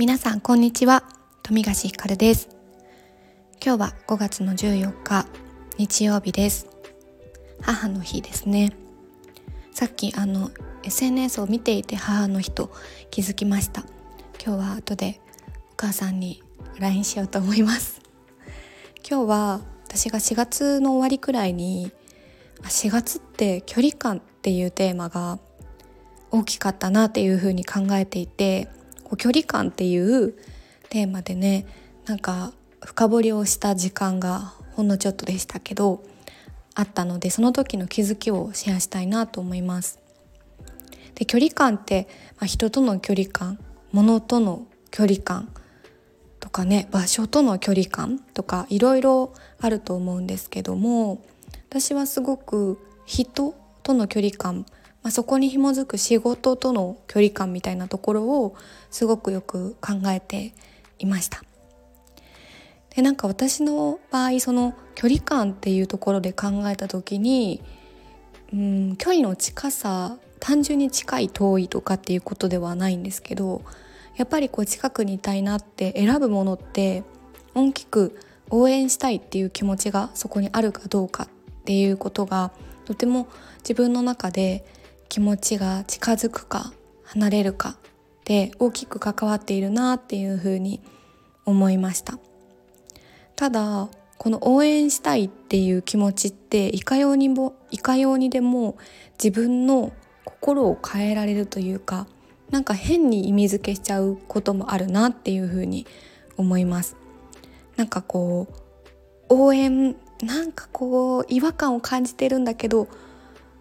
皆さんこんにちは。富樫ひかるです。今日は5月の14日日曜日です。母の日ですね。さっきあの SNS を見ていて母の日と気づきました。今日は後でお母さんに LINE しようと思います。今日は私が4月の終わりくらいに4月って距離感っていうテーマが大きかったなっていうふうに考えていて距離感っていうテーマでねなんか深掘りをした時間がほんのちょっとでしたけどあったのでその時の気づきをシェアしたいなと思います。で距離感って、まあ、人との距離感物との距離感とかね場所との距離感とかいろいろあると思うんですけども私はすごく人との距離感まあ、そこに紐づく仕事との距離感みたいなところをすごくよく考えていました。でなんか私の場合その距離感っていうところで考えた時にうん距離の近さ単純に近い遠いとかっていうことではないんですけどやっぱりこう近くにいたいなって選ぶものって大きく応援したいっていう気持ちがそこにあるかどうかっていうことがとても自分の中で気持ちが近づくか離れるかで大きく関わっているなっていうふうに思いました。ただこの応援したいっていう気持ちっていかようにもいかようにでも自分の心を変えられるというかなんか変に意味付けしちゃうこともあるなっていうふうに思います。なんかこう応援なんかこう違和感を感じてるんだけど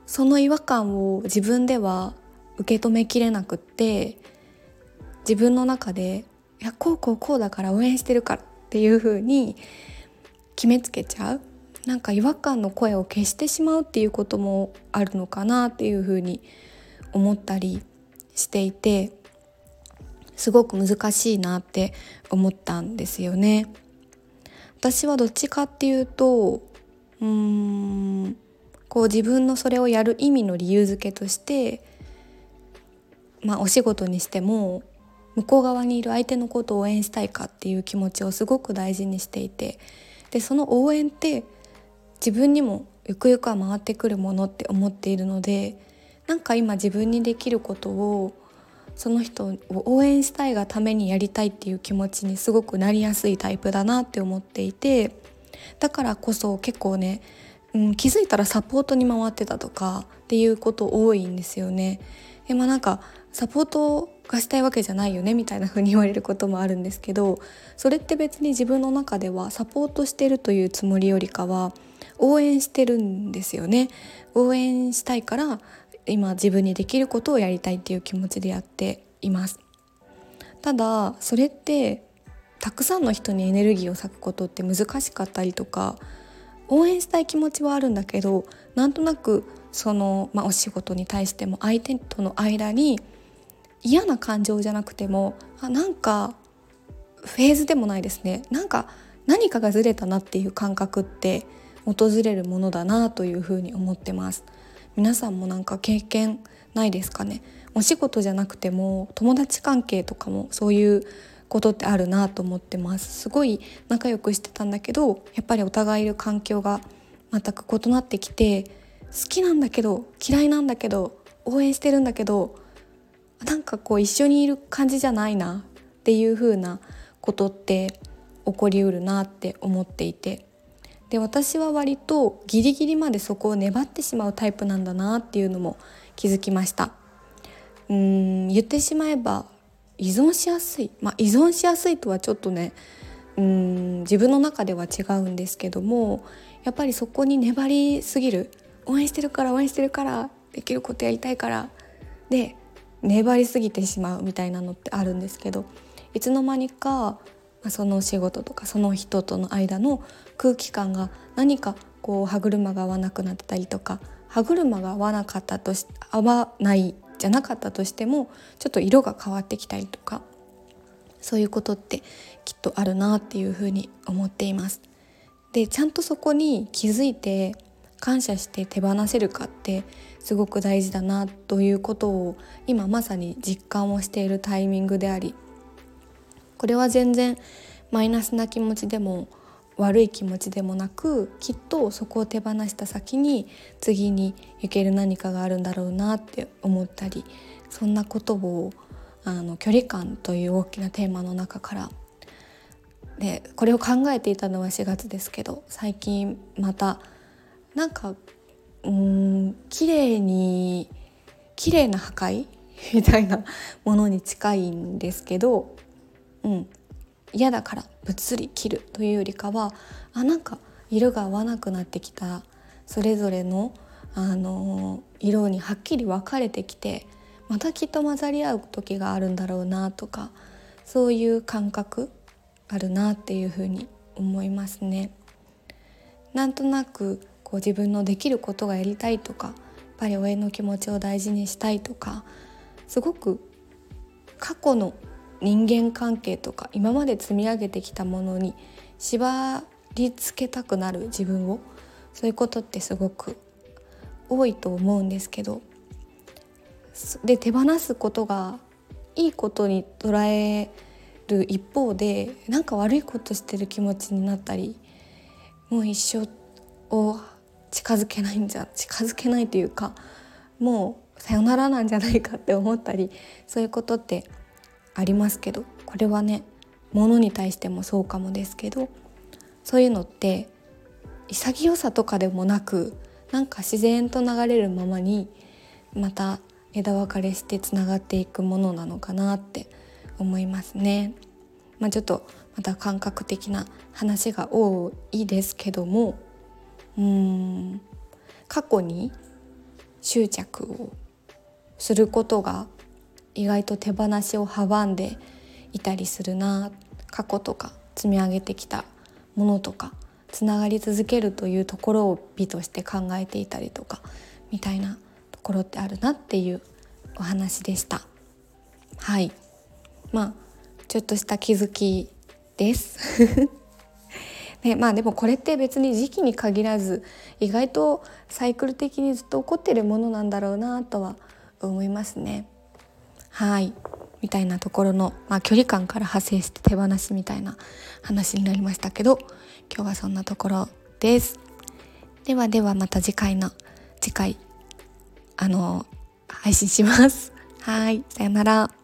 その違和感を自分では受け止めきれなくって自分の中でいやこうこうこうだから応援してるからっていう風に決めつけちゃうなんか違和感の声を消してしまうっていうこともあるのかなっていう風に思ったりしていてすごく難しいなって思ったんですよね。私はどっちかっていうとうーんこう自分のそれをやる意味の理由付けとしてまあお仕事にしても向こう側にいる相手のことを応援したいかっていう気持ちをすごく大事にしていてでその応援って自分にもゆくゆくは回ってくるものって思っているのでなんか今自分にできることをその人を応援したいがためにやりたいっていう気持ちにすごくなりやすいタイプだなって思っていてだからこそ結構ねうん、気づいたらサポートに回ってたとかっていうこと多いんですよね。でまあなんかサポートがしたいわけじゃないよねみたいな風に言われることもあるんですけどそれって別に自分の中ではサポートしてるというつもりよりかは応援してるんですよね。応援したいから今自分にできることをやりたいっていう気持ちでやっています。ただそれってたくさんの人にエネルギーを割くことって難しかったりとか応援したい気持ちはあるんだけどなんとなくその、まあ、お仕事に対しても相手との間に嫌な感情じゃなくてもあなんかフェーズでもないですね。なんか何かがずれたなっていう感覚って訪れるものだなというふうに思ってます。皆さんもなんか経験ないですかね？お仕事じゃなくても友達関係とかもそういうことってあるなと思ってます。すごい仲良くしてたんだけどやっぱりお互いいる環境が全く異なってきて好きなんだけど嫌いなんだけど応援してるんだけどなんかこう一緒にいる感じじゃないなっていう風なことって起こりうるなって思っていて。で私は割とギリギリまでそこを粘ってしまうタイプなんだなっていうのも気づきました。うーん言ってしまえば依存しやすい、まあ、依存しやすいとはちょっとねうん自分の中では違うんですけどもやっぱりそこに粘りすぎる。応援してるから応援してるからできることやりたいからで粘りすぎてしまうみたいなのってあるんですけどいつの間にかその仕事とかその人との間の空気感が何かこう歯車が合わなくなったりとか歯車が合わなかったとし合わないじゃなかったとしてもちょっと色が変わってきたりとかそういうことってきっとあるなっていうふうに思っています。でちゃんとそこに気づいて感謝して手放せるかってすごく大事だなということを今まさに実感をしているタイミングでありこれは全然マイナスな気持ちでも悪い気持ちでもなくきっとそこを手放した先に次に行ける何かがあるんだろうなって思ったりそんなことをあの距離感という大きなテーマの中からでこれを考えていたのは4月ですけど最近またなんかうん綺麗に綺麗な破壊みたいなものに近いんですけど、うん、嫌だから物理切るというよりかはあなんか色が合わなくなってきたそれぞれの、あの色にはっきり分かれてきてまたきっと混ざり合う時があるんだろうなとかそういう感覚あるなっていうふうに思いますね。なんとなくこう自分のできることがやりたいとかやっぱり親の気持ちを大事にしたいとかすごく過去の人間関係とか今まで積み上げてきたものに縛り付けたくなる自分を。そういうことってすごく多いと思うんですけど。で手放すことがいいことに捉える一方でなんか悪いことしてる気持ちになったりもう一生を近づけないんじゃ近づけないというかもうさよならなんじゃないかって思ったりそういうことってありますけどこれはね物に対してもそうかもですけどそういうのって潔さとかでもなくなんか自然と流れるままにまた枝分かれしてつながっていくものなのかなって思いますね。まあ、ちょっとまた感覚的な話が多いですけどもうん過去に執着をすることが意外と手放しを阻んでいたりするな過去とか積み上げてきたものとかつながり続けるというところを美として考えていたりとかみたいなところってあるなっていうお話でした。はいまあちょっとした気づきです ね、まあでもこれって別に時期に限らず意外とサイクル的にずっと起こってるものなんだろうなとは思いますね。はいみたいなところの、まあ、距離感から派生して手放しみたいな話になりましたけど今日はそんなところです。ではではまた次回の次回あの配信します。はいさよなら。